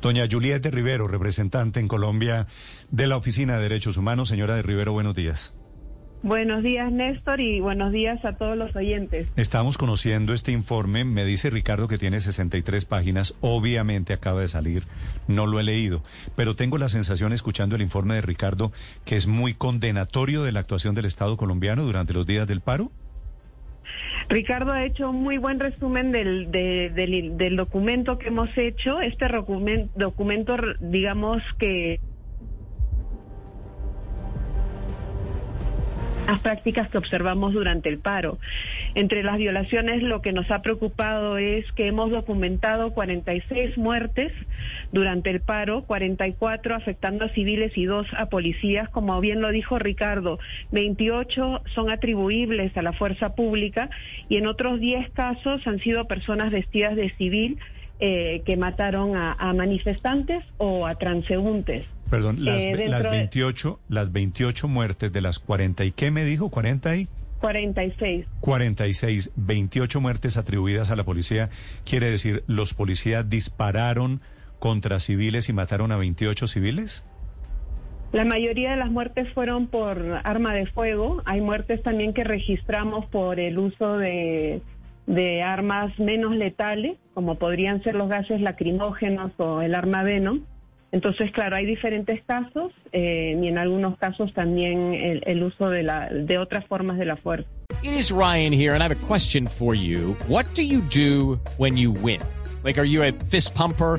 Doña Juliette de Rivero, representante en Colombia de la Oficina de Derechos Humanos. Señora de Rivero, buenos días. Buenos días, Néstor, y buenos días a todos los oyentes. Estamos conociendo este informe. Me dice Ricardo que tiene 63 páginas. Obviamente acaba de salir. No lo he leído. Pero tengo la sensación, escuchando el informe de Ricardo, que es muy condenatorio de la actuación del Estado colombiano durante los días del paro. Ricardo ha hecho un muy buen resumen del, de- del, del documento que hemos hecho. Este documen- documento, digamos que las prácticas que observamos durante el paro. Entre las violaciones lo que nos ha preocupado es que hemos documentado 46 muertes durante el paro, 44 afectando a civiles y dos a policías, como bien lo dijo Ricardo, 28 son atribuibles a la fuerza pública y en otros 10 casos han sido personas vestidas de civil eh, que mataron a manifestantes o a transeúntes. Perdón, las, Eh, las de- 28, las 28 muertes de las 40 y qué me dijo, 40 y 46. 46, 28 muertes atribuidas a la policía. Quiere decir, los policías dispararon contra civiles y mataron a 28 civiles. La mayoría de las muertes fueron por arma de fuego. Hay muertes también que registramos por el uso de, de armas menos letales, como podrían ser los gases lacrimógenos o el arma Venom. Entonces, claro, hay diferentes casos eh, y en algunos casos también el, el uso de, la, de otras formas de la fuerza. It is Ryan here, and I have a question for you. What do you do when you win? Like, are you a fist pumper?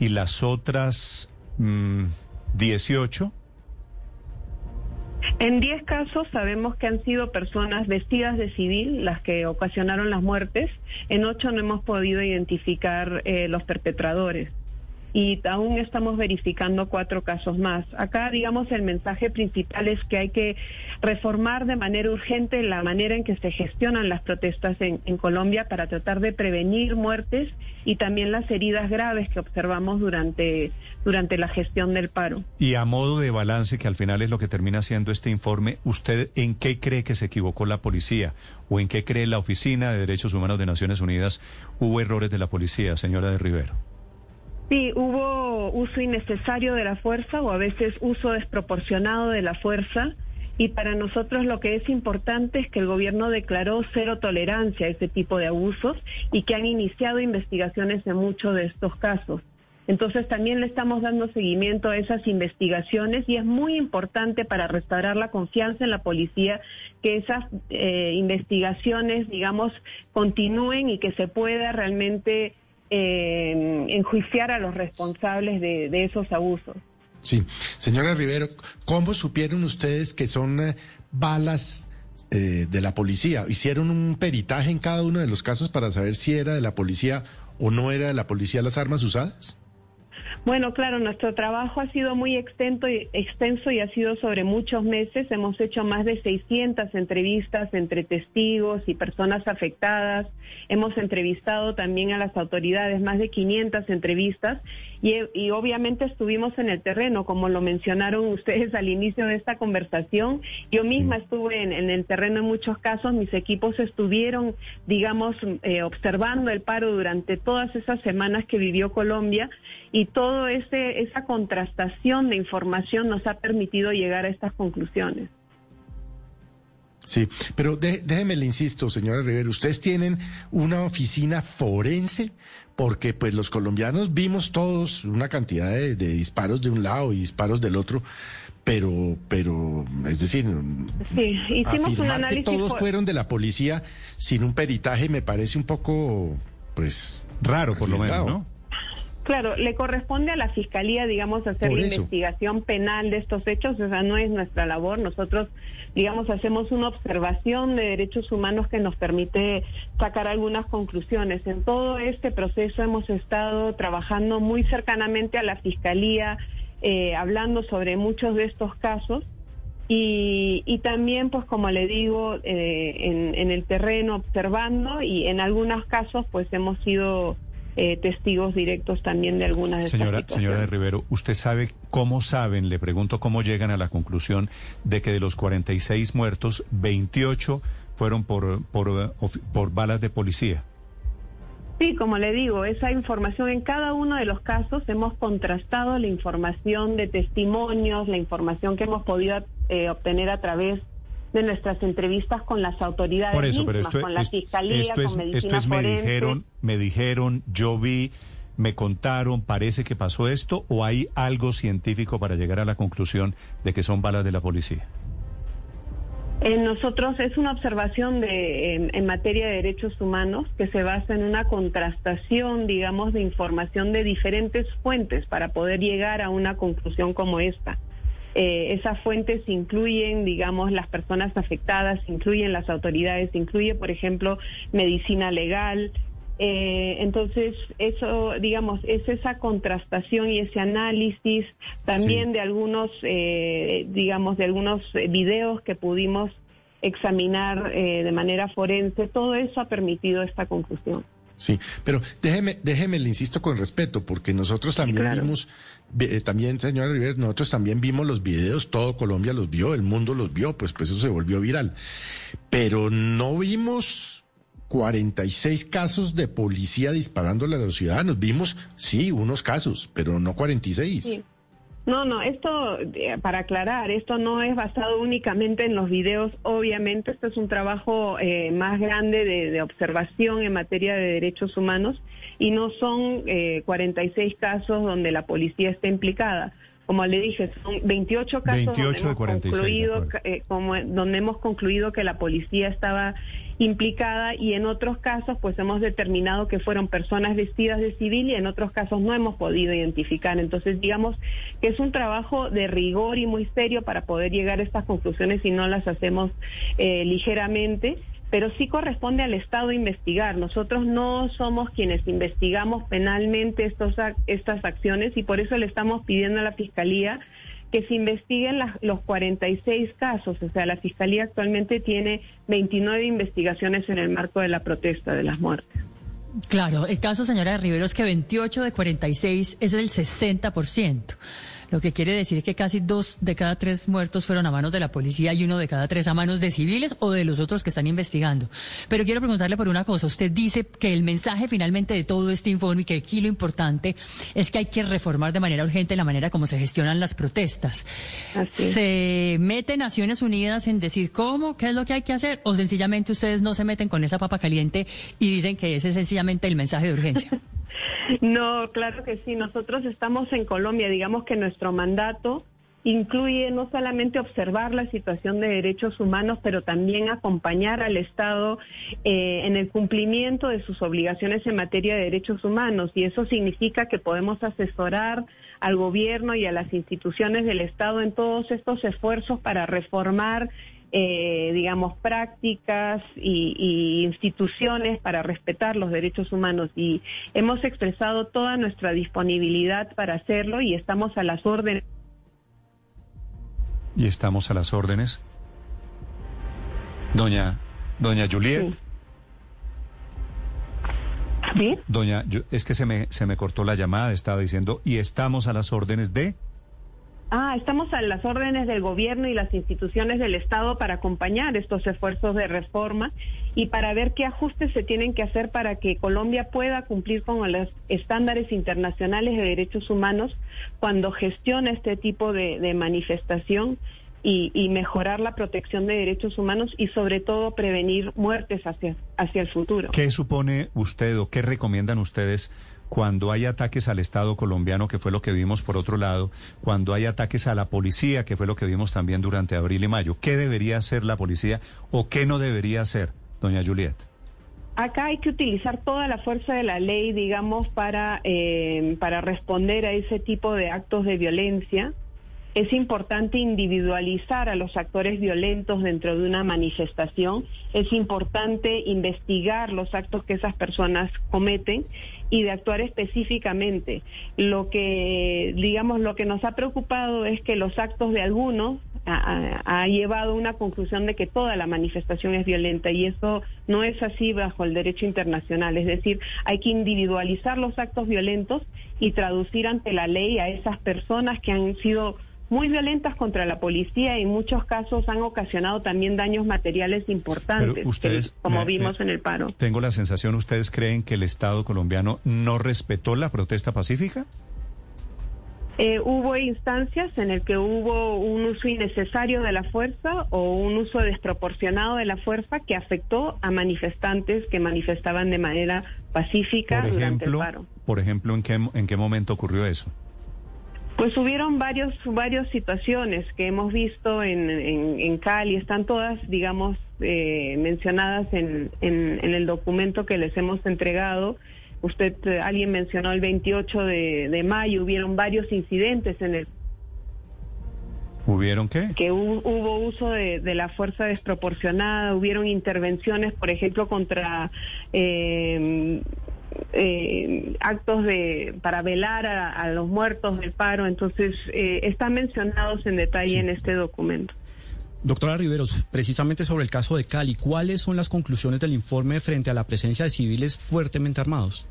Y las otras mm, 18, En 10 casos sabemos que han sido personas vestidas de civil las que ocasionaron las muertes. En 8 no hemos podido identificar eh, los perpetradores. Y aún estamos verificando cuatro casos más. Acá, digamos, el mensaje principal es que hay que reformar de manera urgente la manera en que se gestionan las protestas en, Colombia para tratar de prevenir muertes y también las heridas graves que observamos durante, durante la gestión del paro. y a modo de balance, que al final es lo que termina siendo este informe, ¿usted en qué cree que se equivocó la policía? ¿O en qué cree la Oficina de Derechos Humanos de Naciones Unidas hubo errores de la policía, señora de Rivero? Sí, hubo uso innecesario de la fuerza o a veces uso desproporcionado de la fuerza. Y para nosotros lo que es importante es que el gobierno declaró cero tolerancia a ese tipo de abusos y que han iniciado investigaciones en muchos de estos casos. Entonces también le estamos dando seguimiento a esas investigaciones y es muy importante para restaurar la confianza en la policía que esas eh, investigaciones, digamos, continúen y que se pueda realmente eh, enjuiciar a los responsables de, esos abusos. Sí, señora Rivero, ¿cómo supieron ustedes que son eh, balas eh, de la policía? ¿Hicieron un peritaje en cada uno de los casos para saber si era de la policía o no era de la policía las armas usadas? Bueno, claro, nuestro trabajo ha sido muy extenso y, extenso y ha sido sobre muchos meses. Hemos hecho más de 600 entrevistas entre testigos y personas afectadas. Hemos entrevistado también a las autoridades, más de 500 entrevistas. Y, y obviamente estuvimos en el terreno, como lo mencionaron ustedes al inicio de esta conversación. Yo misma estuve en, en el terreno en muchos casos. Mis equipos estuvieron, digamos, eh, observando el paro durante todas esas semanas que vivió Colombia y todo ese esa contrastación de información nos ha permitido llegar a estas conclusiones. Sí, pero de- déjeme le insisto, señora Rivera, ustedes tienen una oficina forense porque pues los colombianos vimos todos una cantidad de, de disparos de un lado y disparos del otro, pero, pero, es decir, Sí, hicimos un afirmar que análisis. todos fueron de la policía sin un peritaje me parece un poco, pues, Raro, por lo menos. ¿no? Claro, le corresponde a la fiscalía, digamos, hacer la investigación penal de estos hechos, o sea, no es nuestra labor. Nosotros, digamos, hacemos una observación de derechos humanos que nos permite sacar algunas conclusiones. En todo este proceso hemos estado trabajando muy cercanamente a la fiscalía, eh, hablando sobre muchos de estos casos. Y, y también, pues como le digo, eh, en, en el terreno observando y en algunos casos, pues hemos sido eh, testigos directos también de algunas de Señora, estas señora de. Rivero, ¿usted sabe cómo saben, le pregunto cómo llegan a la conclusión de que de los 46 muertos, 28 fueron por, por, por balas de policía? Sí, como le digo, esa información en cada uno de los casos hemos contrastado la información de testimonios, la información que hemos podido eh, obtener a través de nuestras entrevistas con las autoridades Por eso, mismas, pero esto, con la es- fiscalía, esto es, con medicina esto es me forense. dijeron, me dijeron, yo vi, me contaron, parece que pasó esto, o hay algo científico para llegar a la conclusión de que son balas de la policía. En nosotros es una observación de, en, en materia de derechos humanos que se basa en una contrastación, digamos, de información de diferentes fuentes para poder llegar a una conclusión como esta. Eh, esas fuentes incluyen, digamos, las personas afectadas, incluyen las autoridades, incluye, por ejemplo, medicina legal. Eh, entonces, eso, digamos, es esa contrastación y ese análisis también Sí. de algunos, eh, digamos, de algunos videos que pudimos examinar eh, de manera forense. Todo eso ha permitido esta conclusión. Sí, pero déjeme, déjeme, le insisto con respeto, porque nosotros también claro. vimos, vi- también, señora Rivera, nosotros también vimos los videos, todo Colombia los vio, el mundo los vio, pues, pues eso se volvió viral. Pero no vimos 46 casos de policía disparándole a los ciudadanos. Vimos, sí, unos casos, pero no 46. Sí. No, no, esto, eh, para aclarar, esto no es basado únicamente en los videos, obviamente, esto es un trabajo eh, más grande de, observación en materia de derechos humanos y no son eh, 46 casos donde la policía está implicada. Como le dije, son 28 casos 28 de donde, hemos 46, de concluido, eh, como, donde hemos concluido que la policía estaba implicada y en otros casos pues hemos determinado que fueron personas vestidas de civil y en otros casos no hemos podido identificar. Entonces digamos que es un trabajo de rigor y muy serio para poder llegar a estas conclusiones y no las hacemos eh, ligeramente. Pero sí corresponde al Estado investigar. Nosotros no somos quienes investigamos penalmente estos, estas acciones y por eso le estamos pidiendo a la Fiscalía que se investiguen las- los 46 casos. O sea, la Fiscalía actualmente tiene 29 investigaciones en el marco de la protesta de las muertes. Claro, el caso, señora de Rivero, es que 28 de 46 es el 60%. Lo que quiere decir que casi dos de cada tres muertos fueron a manos de la policía y uno de cada tres a manos de civiles o de los otros que están investigando. Pero quiero preguntarle por una cosa. Usted dice que el mensaje finalmente de todo este informe y que aquí lo importante es que hay que reformar de manera urgente la manera como se gestionan las protestas. Así. ¿Se mete Naciones Unidas en decir cómo, qué es lo que hay que hacer? ¿O sencillamente ustedes no se meten con esa papa caliente y dicen que ese es sencillamente el mensaje de urgencia? No, claro que sí. Nosotros estamos en Colombia. Digamos que nuestro mandato incluye no solamente observar la situación de derechos humanos, pero también acompañar al Estado eh, en el cumplimiento de sus obligaciones en materia de derechos humanos. Y eso significa que podemos asesorar al gobierno y a las instituciones del Estado en todos estos esfuerzos para reformar eh, digamos, prácticas y, y instituciones para respetar los derechos humanos. Y hemos expresado toda nuestra disponibilidad para hacerlo y estamos a las órdenes. Y estamos a las órdenes. Doña, doña Juliet, Sí. ¿Sí? doña, yo- es que se me, se me cortó la llamada, estaba diciendo, y estamos a las órdenes de... Ah, estamos a las órdenes del gobierno y las instituciones del Estado para acompañar estos esfuerzos de reforma y para ver qué ajustes se tienen que hacer para que Colombia pueda cumplir con los estándares internacionales de derechos humanos cuando gestiona este tipo de, manifestación y, y, mejorar la protección de derechos humanos y sobre todo prevenir muertes hacia, hacia el futuro. ¿Qué supone usted o qué recomiendan ustedes cuando hay ataques al Estado colombiano, que fue lo que vimos por otro lado, cuando hay ataques a la policía, que fue lo que vimos también durante abril y mayo? ¿Qué debería hacer la policía o qué no debería hacer, doña Juliet? Acá hay que utilizar toda la fuerza de la ley, digamos, para, eh, para responder a ese tipo de actos de violencia. Es importante individualizar a los actores violentos dentro de una manifestación. Es importante investigar los actos que esas personas cometen y de actuar específicamente. Lo que, digamos, lo que nos ha preocupado es que los actos de algunos ha, llevado a una conclusión de que toda la manifestación es violenta y eso no es así bajo el derecho internacional. Es decir, hay que individualizar los actos violentos y traducir ante la ley a esas personas que han sido muy violentas contra la policía y en muchos casos han ocasionado también daños materiales importantes, ustedes, que, como me, vimos me, en el paro. Tengo la sensación, ¿ustedes creen que el Estado colombiano no respetó la protesta pacífica? Eh, hubo instancias en el que hubo un uso innecesario de la fuerza o un uso desproporcionado de la fuerza que afectó a manifestantes que manifestaban de manera pacífica por durante ejemplo, el paro. Por ejemplo, ¿en qué, ¿en qué momento ocurrió eso? Pues hubieron varios, varias situaciones que hemos visto en, en, en Cali, están todas, digamos, eh, mencionadas en, en, en, el documento que les hemos entregado. Usted, eh, alguien mencionó el 28 de, de, mayo, hubieron varios incidentes en el... ¿Hubieron qué? Que hubo, hubo uso de, de, la fuerza desproporcionada, hubieron intervenciones, por ejemplo, contra... Eh, eh, actos de para velar a, a, los muertos del paro, entonces eh, están mencionados en detalle sí. en este documento. Doctora Riveros, precisamente sobre el caso de Cali, ¿cuáles son las conclusiones del informe frente a la presencia de civiles fuertemente armados?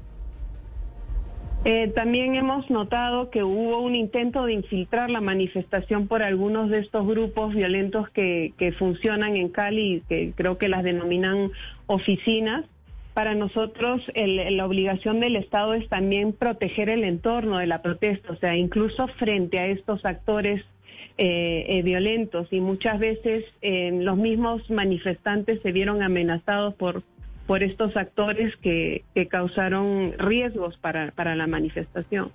Eh, también hemos notado que hubo un intento de infiltrar la manifestación por algunos de estos grupos violentos que, que funcionan en Cali, que creo que las denominan oficinas para nosotros el, la obligación del Estado es también proteger el entorno de la protesta, o sea, incluso frente a estos actores eh, eh, violentos y muchas veces eh, los mismos manifestantes se vieron amenazados por por estos actores que, que causaron riesgos para, para la manifestación.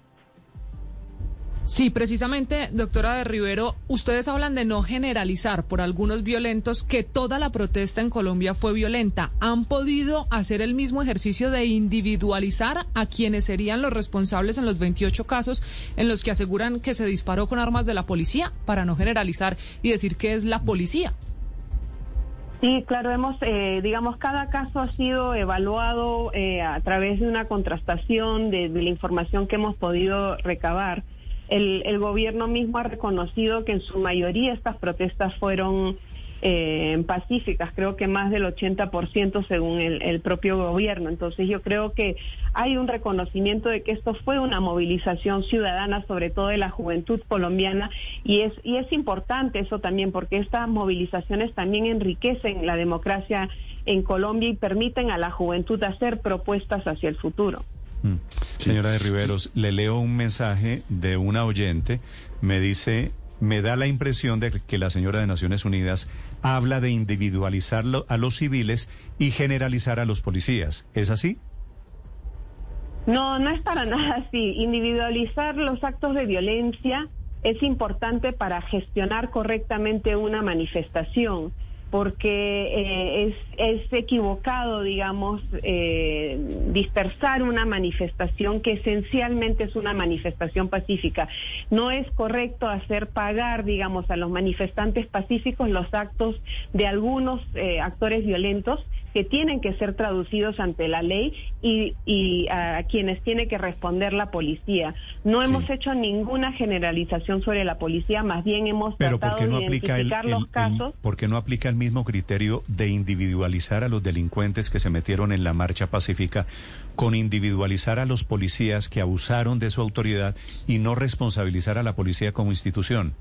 Sí, precisamente, doctora de Rivero, ustedes hablan de no generalizar por algunos violentos que toda la protesta en Colombia fue violenta. ¿Han podido hacer el mismo ejercicio de individualizar a quienes serían los responsables en los 28 casos en los que aseguran que se disparó con armas de la policía para no generalizar y decir que es la policía? Sí, claro, hemos, eh, digamos, cada caso ha sido evaluado eh, a través de una contrastación de, de la información que hemos podido recabar. El, el, gobierno mismo ha reconocido que en su mayoría estas protestas fueron eh, pacíficas, creo que más del 80% según el, el, propio gobierno. Entonces yo creo que hay un reconocimiento de que esto fue una movilización ciudadana, sobre todo de la juventud colombiana, y es, y es importante eso también, porque estas movilizaciones también enriquecen la democracia en Colombia y permiten a la juventud hacer propuestas hacia el futuro. Mm. Señora de Riveros, sí. le leo un mensaje de una oyente. Me dice, me da la impresión de que la señora de Naciones Unidas habla de individualizar a los civiles y generalizar a los policías. ¿Es así? No, no es para nada así. Individualizar los actos de violencia es importante para gestionar correctamente una manifestación porque eh, es, es, equivocado, digamos, eh, dispersar una manifestación que esencialmente es una manifestación pacífica. No es correcto hacer pagar, digamos, a los manifestantes pacíficos los actos de algunos eh, actores violentos que tienen que ser traducidos ante la ley y, y a quienes tiene que responder la policía. No sí. hemos hecho ninguna generalización sobre la policía, más bien hemos Pero tratado ¿por qué no de aplica identificar el, los el, casos. El, ¿Por qué no aplica el mismo criterio de individualizar a los delincuentes que se metieron en la marcha pacífica con individualizar a los policías que abusaron de su autoridad y no responsabilizar a la policía como institución?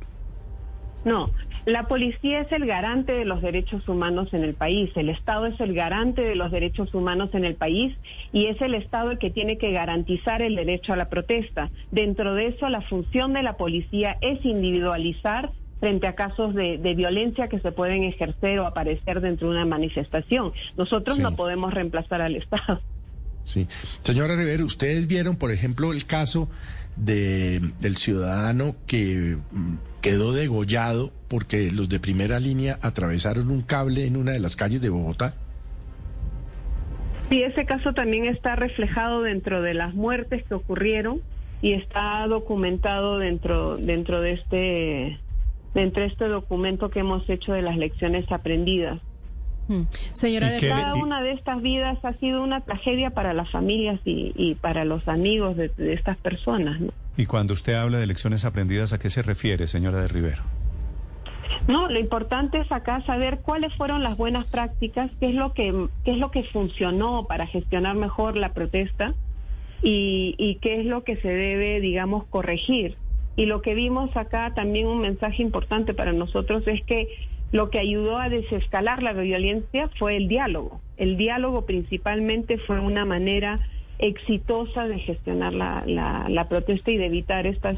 No, la policía es el garante de los derechos humanos en el país, el Estado es el garante de los derechos humanos en el país y es el Estado el que tiene que garantizar el derecho a la protesta. Dentro de eso, la función de la policía es individualizar frente a casos de, de violencia que se pueden ejercer o aparecer dentro de una manifestación. Nosotros Sí. no podemos reemplazar al Estado. Sí. Señora Rivero, ustedes vieron, por ejemplo, el caso de del ciudadano que mm, quedó degollado porque los de primera línea atravesaron un cable en una de las calles de Bogotá. Sí, ese caso también está reflejado dentro de las muertes que ocurrieron y está documentado dentro dentro de este dentro de este documento que hemos hecho de las lecciones aprendidas. Mm. Señora ¿Y de Cada una de estas vidas ha sido una tragedia para las familias y, y para los amigos de, de estas personas. ¿no? Y cuando usted habla de lecciones aprendidas, ¿a qué se refiere, señora de Rivero? No, lo importante es acá saber cuáles fueron las buenas prácticas, qué es lo que qué es lo que funcionó para gestionar mejor la protesta y, y qué es lo que se debe, digamos, corregir. Y lo que vimos acá también un mensaje importante para nosotros es que lo que ayudó a desescalar la violencia fue el diálogo. El diálogo principalmente fue una manera exitosa de gestionar la, la, la protesta y de evitar estas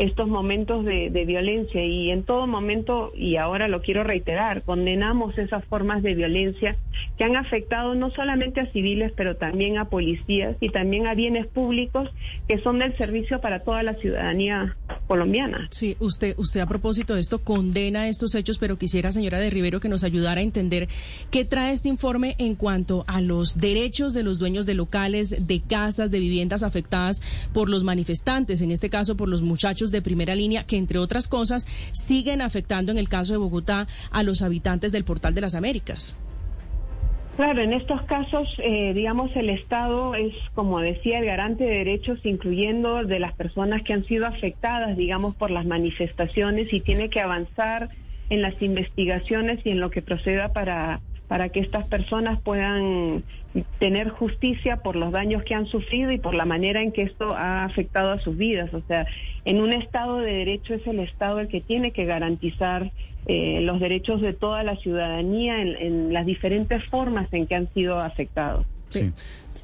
estos momentos de, violencia y en todo momento, y ahora lo quiero reiterar, condenamos esas formas de violencia que han afectado no solamente a civiles, pero también a policías y también a bienes públicos que son del servicio para toda la ciudadanía colombiana. Sí, usted, usted a propósito de esto condena estos hechos, pero quisiera, señora de Rivero, que nos ayudara a entender qué trae este informe en cuanto a los derechos de los dueños de locales, de casas, de viviendas afectadas por los manifestantes, en este caso por los muchachos de primera línea, que entre otras cosas siguen afectando en el caso de Bogotá a los habitantes del Portal de las Américas. Claro, en estos casos, eh, digamos, el Estado es, como decía, el garante de derechos, incluyendo de las personas que han sido afectadas, digamos, por las manifestaciones y tiene que avanzar en las investigaciones y en lo que proceda para, para que estas personas puedan tener justicia por los daños que han sufrido y por la manera en que esto ha afectado a sus vidas. O sea, en un Estado de Derecho es el Estado el que tiene que garantizar eh, los derechos de toda la ciudadanía en, en las diferentes formas en que han sido afectados. Sí.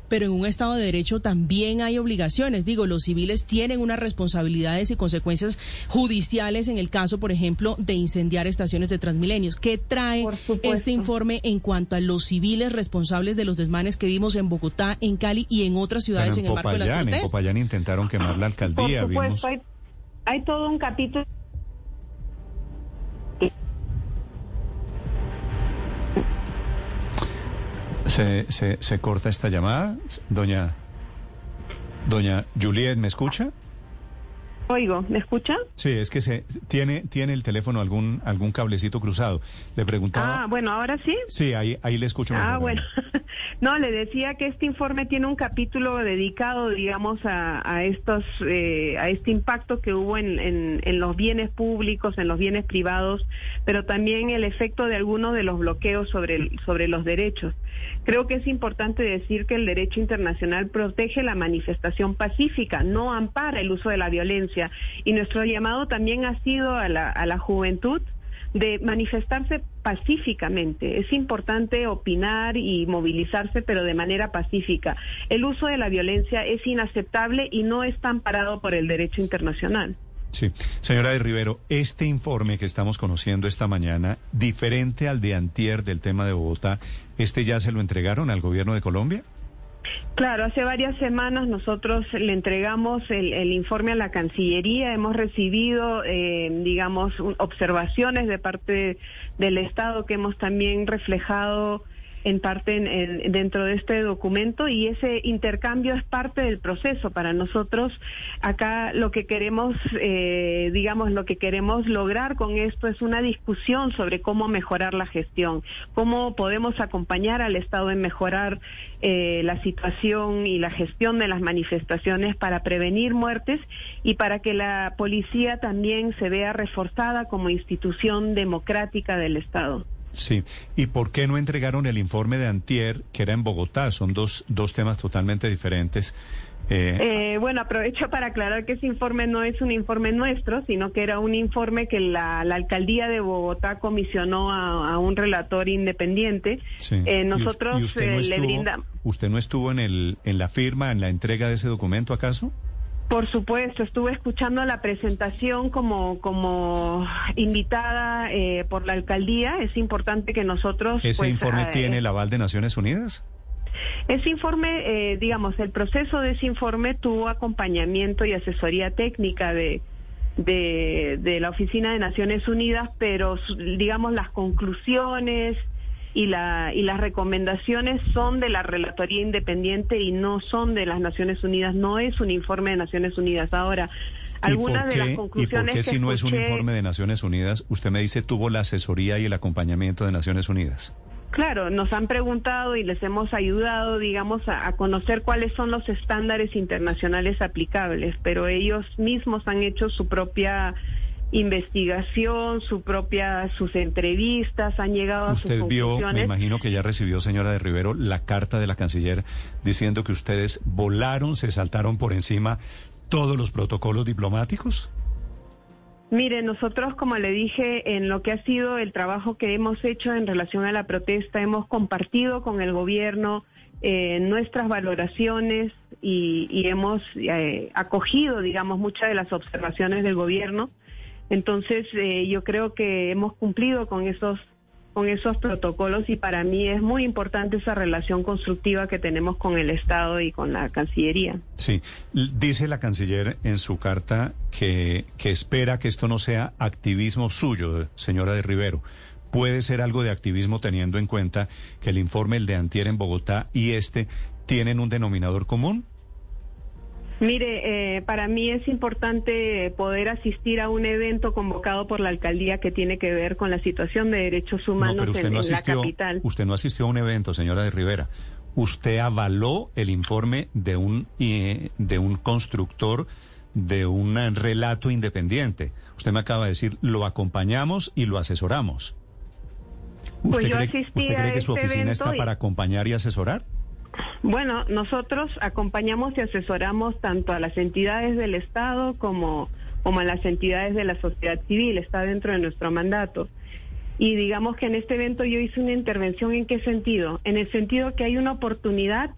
Pero en un Estado de Derecho también hay obligaciones. Digo, los civiles tienen unas responsabilidades y consecuencias judiciales en el caso, por ejemplo, de incendiar estaciones de Transmilenios. ¿Qué trae Por este informe en cuanto a los civiles responsables de los desmanes que vimos en Bogotá, en Cali y en otras ciudades Bueno, en el marco de las Popayán, en protestas? Popayán intentaron quemar la Por alcaldía, vimos. supuesto, hay, hay todo un capítulo. ¿Se, se, se corta esta llamada? Doña, doña Juliet, ¿me escucha? Oigo, ¿me escucha? Sí, es que se tiene tiene el teléfono algún algún cablecito cruzado. Le preguntaba. Ah, bueno, ahora sí. Sí, ahí ahí le escucho. Ah, mejor. bueno. No, le decía que este informe tiene un capítulo dedicado, digamos, a, a estos, eh, a este impacto que hubo en, en, en los bienes públicos, en los bienes privados, pero también el efecto de algunos de los bloqueos sobre, el- sobre los derechos. Creo que es importante decir que el derecho internacional protege la manifestación pacífica, no ampara el uso de la violencia. Y nuestro llamado también ha sido a la, a la juventud de manifestarse pacíficamente. Es importante opinar y movilizarse, pero de manera pacífica. El uso de la violencia es inaceptable y no está amparado por el derecho internacional. Sí, señora de Rivero, este informe que estamos conociendo esta mañana, diferente al de antier del tema de Bogotá, ¿este ya se lo entregaron al gobierno de Colombia? Claro, hace varias semanas nosotros le entregamos el, informe a la Cancillería, hemos recibido, eh, digamos, observaciones de parte del Estado que hemos también reflejado en parte en- en- dentro de este documento y ese intercambio es parte del proceso para nosotros. Acá lo que queremos, eh, digamos, lo que queremos lograr con esto es una discusión sobre cómo mejorar la gestión, cómo podemos acompañar al Estado en mejorar eh, la situación y la gestión de las manifestaciones para prevenir muertes y para que la policía también se vea reforzada como institución democrática del Estado. Sí. ¿Y por qué no entregaron el informe de antier, que era en Bogotá? Son dos, dos temas totalmente diferentes. Eh, Eh, bueno, aprovecho para aclarar que ese informe no es un informe nuestro, sino que era un informe que la, la alcaldía de Bogotá comisionó a, a un relator independiente. sí. Eh, ¿Y us- nosotros y usted eh, no le estuvo- brindamos. ¿Usted no estuvo en, el, en la firma, en la entrega de ese documento, acaso? Por supuesto, estuve escuchando la presentación como, como invitada eh, por la alcaldía. Es importante que nosotros... ¿Ese pues, informe ah, tiene el aval de Naciones Unidas? Ese informe, eh, digamos, el proceso de ese informe tuvo acompañamiento y asesoría técnica de, de, de la Oficina de Naciones Unidas, pero digamos las conclusiones y, la, y las recomendaciones son de la Relatoría Independiente y no son de las Naciones Unidas, no es un informe de Naciones Unidas. Ahora, algunas ¿Y por de las qué, ¿y conclusiones por qué que si no es un informe de Naciones Unidas, usted me dice tuvo la asesoría y el acompañamiento de Naciones Unidas? Claro, nos han preguntado y les hemos ayudado, digamos, a, a conocer cuáles son los estándares internacionales aplicables, pero ellos mismos han hecho su propia investigación, su propia, sus entrevistas, han llegado a Usted sus vio, me conclusiones. imagino que ya recibió, señora de Rivero, la carta de la canciller diciendo que ustedes volaron, se saltaron por encima todos los protocolos diplomáticos. Mire, nosotros, como le dije, en lo que ha sido el trabajo que hemos hecho en relación a la protesta, hemos compartido con el gobierno eh, nuestras valoraciones y, y hemos eh, acogido, digamos, muchas de las observaciones del gobierno. Entonces, eh, yo creo que hemos cumplido con esos con esos protocolos y para mí es muy importante esa relación constructiva que tenemos con el Estado y con la Cancillería. Sí, dice la canciller en su carta que, que espera que esto no sea activismo suyo, señora de Rivero. Puede ser algo de activismo teniendo en cuenta que el informe, el de Antier en Bogotá y este, tienen un denominador común. Mire, eh, para mí es importante poder asistir a un evento convocado por la alcaldía que tiene que ver con la situación de derechos No, humanos pero usted en, no en la asistió. capital. Usted no asistió a un evento, señora de Rivera. Usted avaló el informe de un eh, de un constructor de un relato independiente. Usted me acaba de decir, lo acompañamos y lo asesoramos. Pues ¿Usted yo cree, usted cree que su este oficina está y- para acompañar y asesorar? Bueno, nosotros acompañamos y asesoramos tanto a las entidades del Estado como, como a las entidades de la sociedad civil, está dentro de nuestro mandato. Y digamos que en este evento yo hice una intervención en qué sentido? En el sentido que hay una oportunidad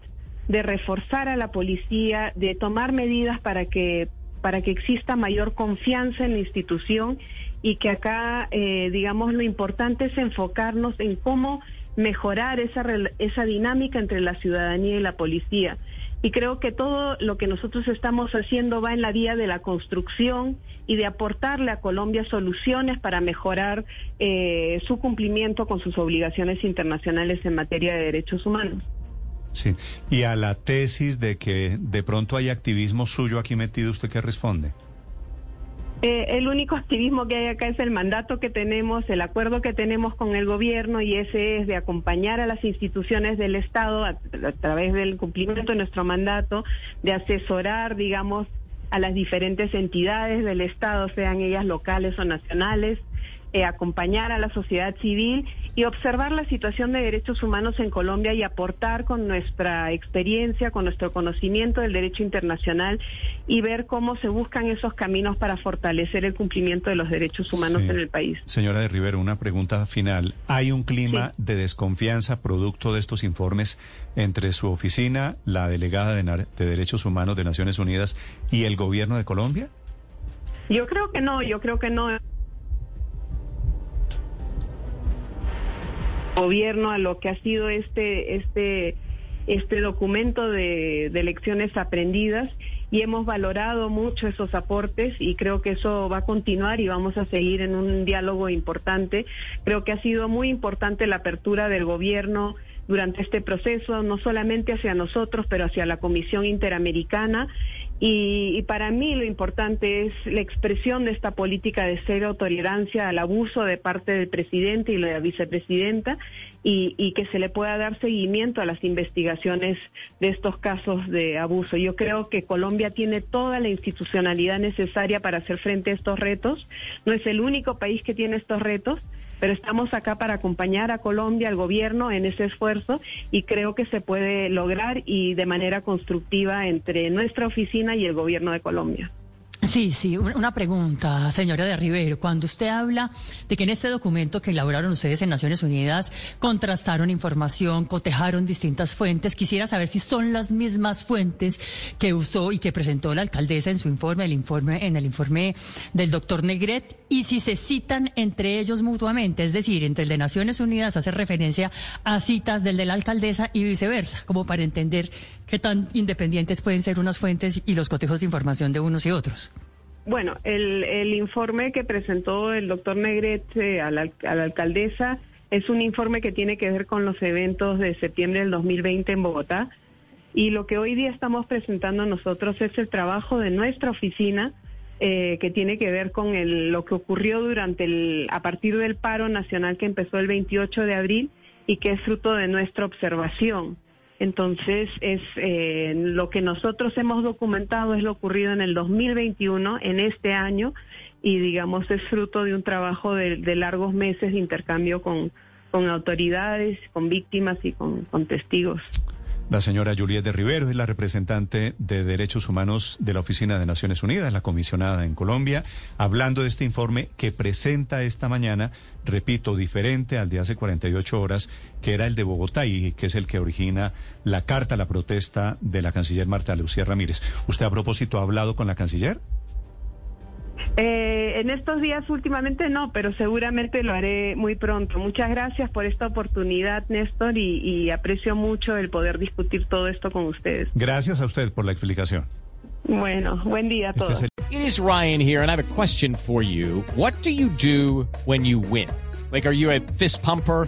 de reforzar a la policía, de tomar medidas para que para que exista mayor confianza en la institución y que acá, eh, digamos, lo importante es enfocarnos en cómo mejorar esa, esa dinámica entre la ciudadanía y la policía. Y creo que todo lo que nosotros estamos haciendo va en la vía de la construcción y de aportarle a Colombia soluciones para mejorar eh, su cumplimiento con sus obligaciones internacionales en materia de derechos humanos. Sí. Y a la tesis de que de pronto hay activismo suyo aquí metido, ¿usted qué responde? Eh, el único activismo que hay acá es el mandato que tenemos, el acuerdo que tenemos con el gobierno y ese es de acompañar a las instituciones del Estado a, través del cumplimiento de nuestro mandato, de asesorar, digamos, a las diferentes entidades del Estado, sean ellas locales o nacionales, eh, acompañar a la sociedad civil y observar la situación de derechos humanos en Colombia y aportar con nuestra experiencia, con nuestro conocimiento del derecho internacional y ver cómo se buscan esos caminos para fortalecer el cumplimiento de los derechos humanos Sí. en el país. Señora de Rivero, una pregunta final. ¿Hay un clima de desconfianza producto de estos informes entre su oficina, la delegada de, de Derechos Humanos de Naciones Unidas y el gobierno de Colombia? Yo creo que no, yo creo que no. Gobierno a lo que ha sido este este este documento de, de lecciones aprendidas y hemos valorado mucho esos aportes y creo que eso va a continuar y vamos a seguir en un diálogo importante. Creo que ha sido muy importante la apertura del gobierno durante este proceso, no solamente hacia nosotros, pero hacia la Comisión Interamericana. Y, y para mí lo importante es la expresión de esta política de cero tolerancia al abuso de parte del presidente y la vicepresidenta y, y que se le pueda dar seguimiento a las investigaciones de estos casos de abuso. Yo creo que Colombia tiene toda la institucionalidad necesaria para hacer frente a estos retos. No es el único país que tiene estos retos pero estamos acá para acompañar a Colombia, al gobierno en ese esfuerzo y creo que se puede lograr y de manera constructiva entre nuestra oficina y el gobierno de Colombia. Sí, sí, una pregunta, señora de Rivero. Cuando usted habla de que en este documento que elaboraron ustedes en Naciones Unidas contrastaron información, cotejaron distintas fuentes, quisiera saber si son las mismas fuentes que usó y que presentó la alcaldesa en su informe, el informe en el informe del doctor Negret, y si se citan entre ellos mutuamente, es decir, entre el de Naciones Unidas hace referencia a citas del de la alcaldesa y viceversa, como para entender qué tan independientes pueden ser unas fuentes y los cotejos de información de unos y otros. Bueno, el, informe que presentó el doctor Negrete a la, a la alcaldesa es un informe que tiene que ver con los eventos de septiembre del 2020 en Bogotá. Y lo que hoy día estamos presentando nosotros es el trabajo de nuestra oficina, eh, que tiene que ver con el, lo que ocurrió durante el, a partir del paro nacional que empezó el 28 de abril y que es fruto de nuestra observación. Entonces, es eh, lo que nosotros hemos documentado es lo ocurrido en el 2021, en este año, y digamos es fruto de un trabajo de, largos meses de intercambio con, con autoridades, con víctimas y con, con testigos. La señora Juliette Rivero es la representante de Derechos Humanos de la Oficina de Naciones Unidas, la comisionada en Colombia, hablando de este informe que presenta esta mañana, repito, diferente al de hace 48 horas, que era el de Bogotá y que es el que origina la carta, la protesta de la canciller Marta Lucía Ramírez. ¿Usted a propósito ha hablado con la canciller? Eh, en estos días últimamente no, pero seguramente lo haré muy pronto. Muchas gracias por esta oportunidad, Néstor, y, y aprecio mucho el poder discutir todo esto con ustedes. Gracias a usted por la explicación. Bueno, buen día a Este todos. It is Ryan here, and I have a question for you. What do you do when you win? Like, are you a fist pumper?